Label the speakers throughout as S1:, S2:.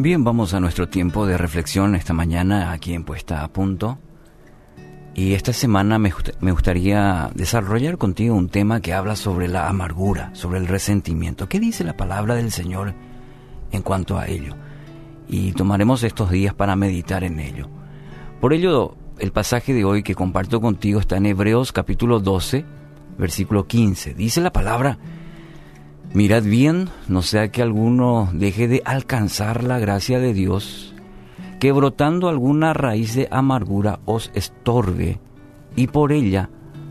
S1: Bien, vamos a nuestro tiempo de reflexión esta mañana aquí en Puesta a Punto. Y esta semana me, me, gustaría desarrollar contigo un tema que habla sobre la amargura, sobre el resentimiento. ¿Qué dice la palabra del Señor en cuanto a ello? Y tomaremos estos días para meditar en ello. Por ello, el pasaje de hoy que comparto contigo está en Hebreos capítulo 12, versículo 15. Dice la palabra, mirad bien, no sea que alguno deje de alcanzar la gracia de Dios, que brotando alguna raíz de amargura os estorbe, y por ella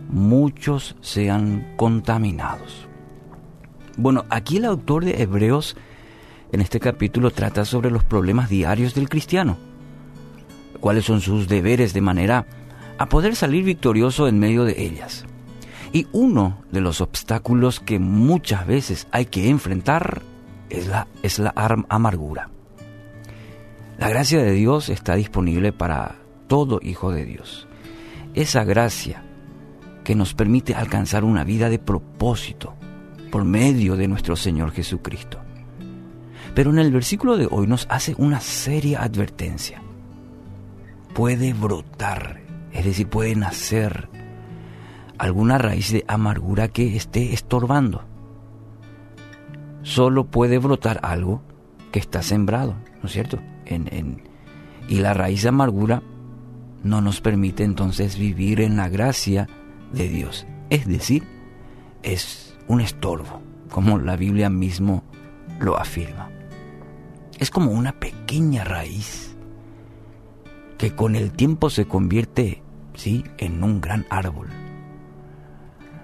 S1: muchos sean contaminados. Bueno, aquí el autor de Hebreos en este capítulo trata sobre los problemas diarios del cristiano cuáles son sus deberes de manera a poder salir victorioso en medio de ellas. Y uno de los obstáculos que muchas veces hay que enfrentar es la, es la amargura. La gracia de Dios está disponible para todo hijo de Dios. Esa gracia que nos permite alcanzar una vida de propósito por medio de nuestro Señor Jesucristo. Pero en el versículo de hoy nos hace una seria advertencia puede brotar, es decir, puede nacer alguna raíz de amargura que esté estorbando. Solo puede brotar algo que está sembrado, ¿no es cierto? En, y la raíz de amargura no nos permite entonces vivir en la gracia de Dios. Es decir, es un estorbo, como la Biblia mismo lo afirma. Es como una pequeña raíz que con el tiempo se convierte, sí, en un gran árbol.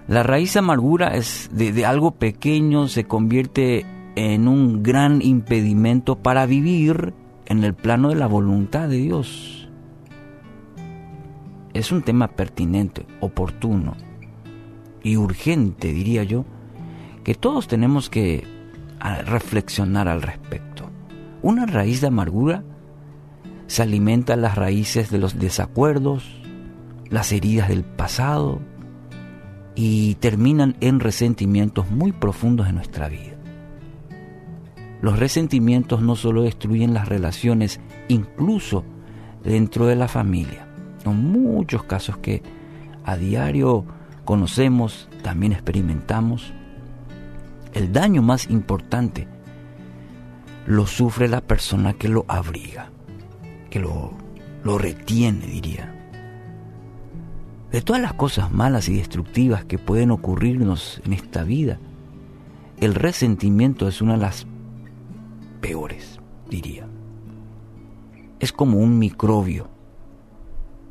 S1: La raíz amargura es de, algo pequeño se convierte en un gran impedimento para vivir en el plano de la voluntad de Dios. Es un tema pertinente, oportuno y urgente, diría yo, que todos tenemos que reflexionar al respecto. Una raíz de amargura se alimentan las raíces de los desacuerdos, las heridas del pasado y terminan en resentimientos muy profundos en nuestra vida. Los resentimientos no solo destruyen las relaciones, incluso dentro de la familia. Son muchos casos que a diario conocemos, también experimentamos. El daño más importante lo sufre la persona que lo abriga que lo, retiene, diría. De todas las cosas malas y destructivas que pueden ocurrirnos en esta vida, el resentimiento es una de las peores, diría. Es como un microbio,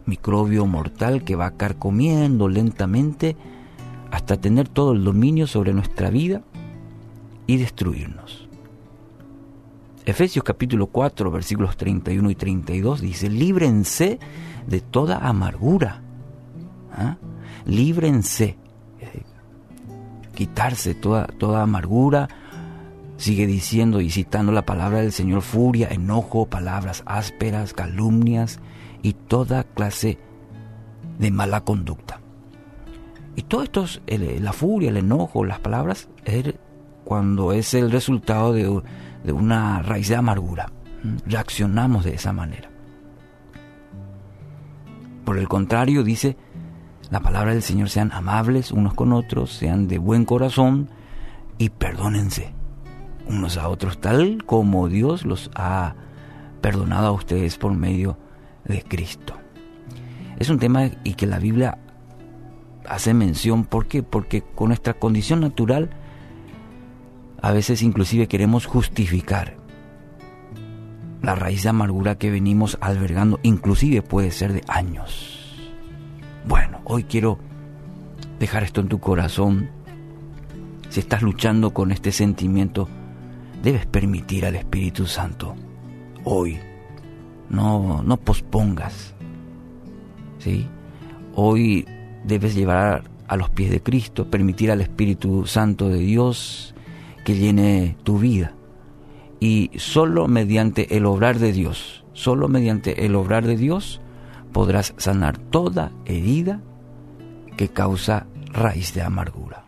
S1: microbio mortal que va carcomiendo lentamente hasta tener todo el dominio sobre nuestra vida y destruirnos. Efesios capítulo 4, versículos 31 y 32 dice, líbrense de toda amargura. ¿Ah? Líbrense. quitarse toda, toda amargura. Sigue diciendo y citando la palabra del Señor, furia, enojo, palabras ásperas, calumnias y toda clase de mala conducta. Y todo esto, la furia, el enojo, las palabras, es cuando es el resultado de de una raíz de amargura. Reaccionamos de esa manera. Por el contrario, dice la palabra del Señor, sean amables unos con otros, sean de buen corazón y perdónense unos a otros, tal como Dios los ha perdonado a ustedes por medio de Cristo. Es un tema y que la Biblia hace mención, ¿por qué? Porque con nuestra condición natural, a veces inclusive queremos justificar la raíz de amargura que venimos albergando, inclusive puede ser de años. Bueno, hoy quiero dejar esto en tu corazón. Si estás luchando con este sentimiento, debes permitir al Espíritu Santo hoy. No, no pospongas. ¿sí? Hoy debes llevar a los pies de Cristo, permitir al Espíritu Santo de Dios que llene tu vida. Y solo mediante el obrar de Dios, solo mediante el obrar de Dios, podrás sanar toda herida que causa raíz de amargura.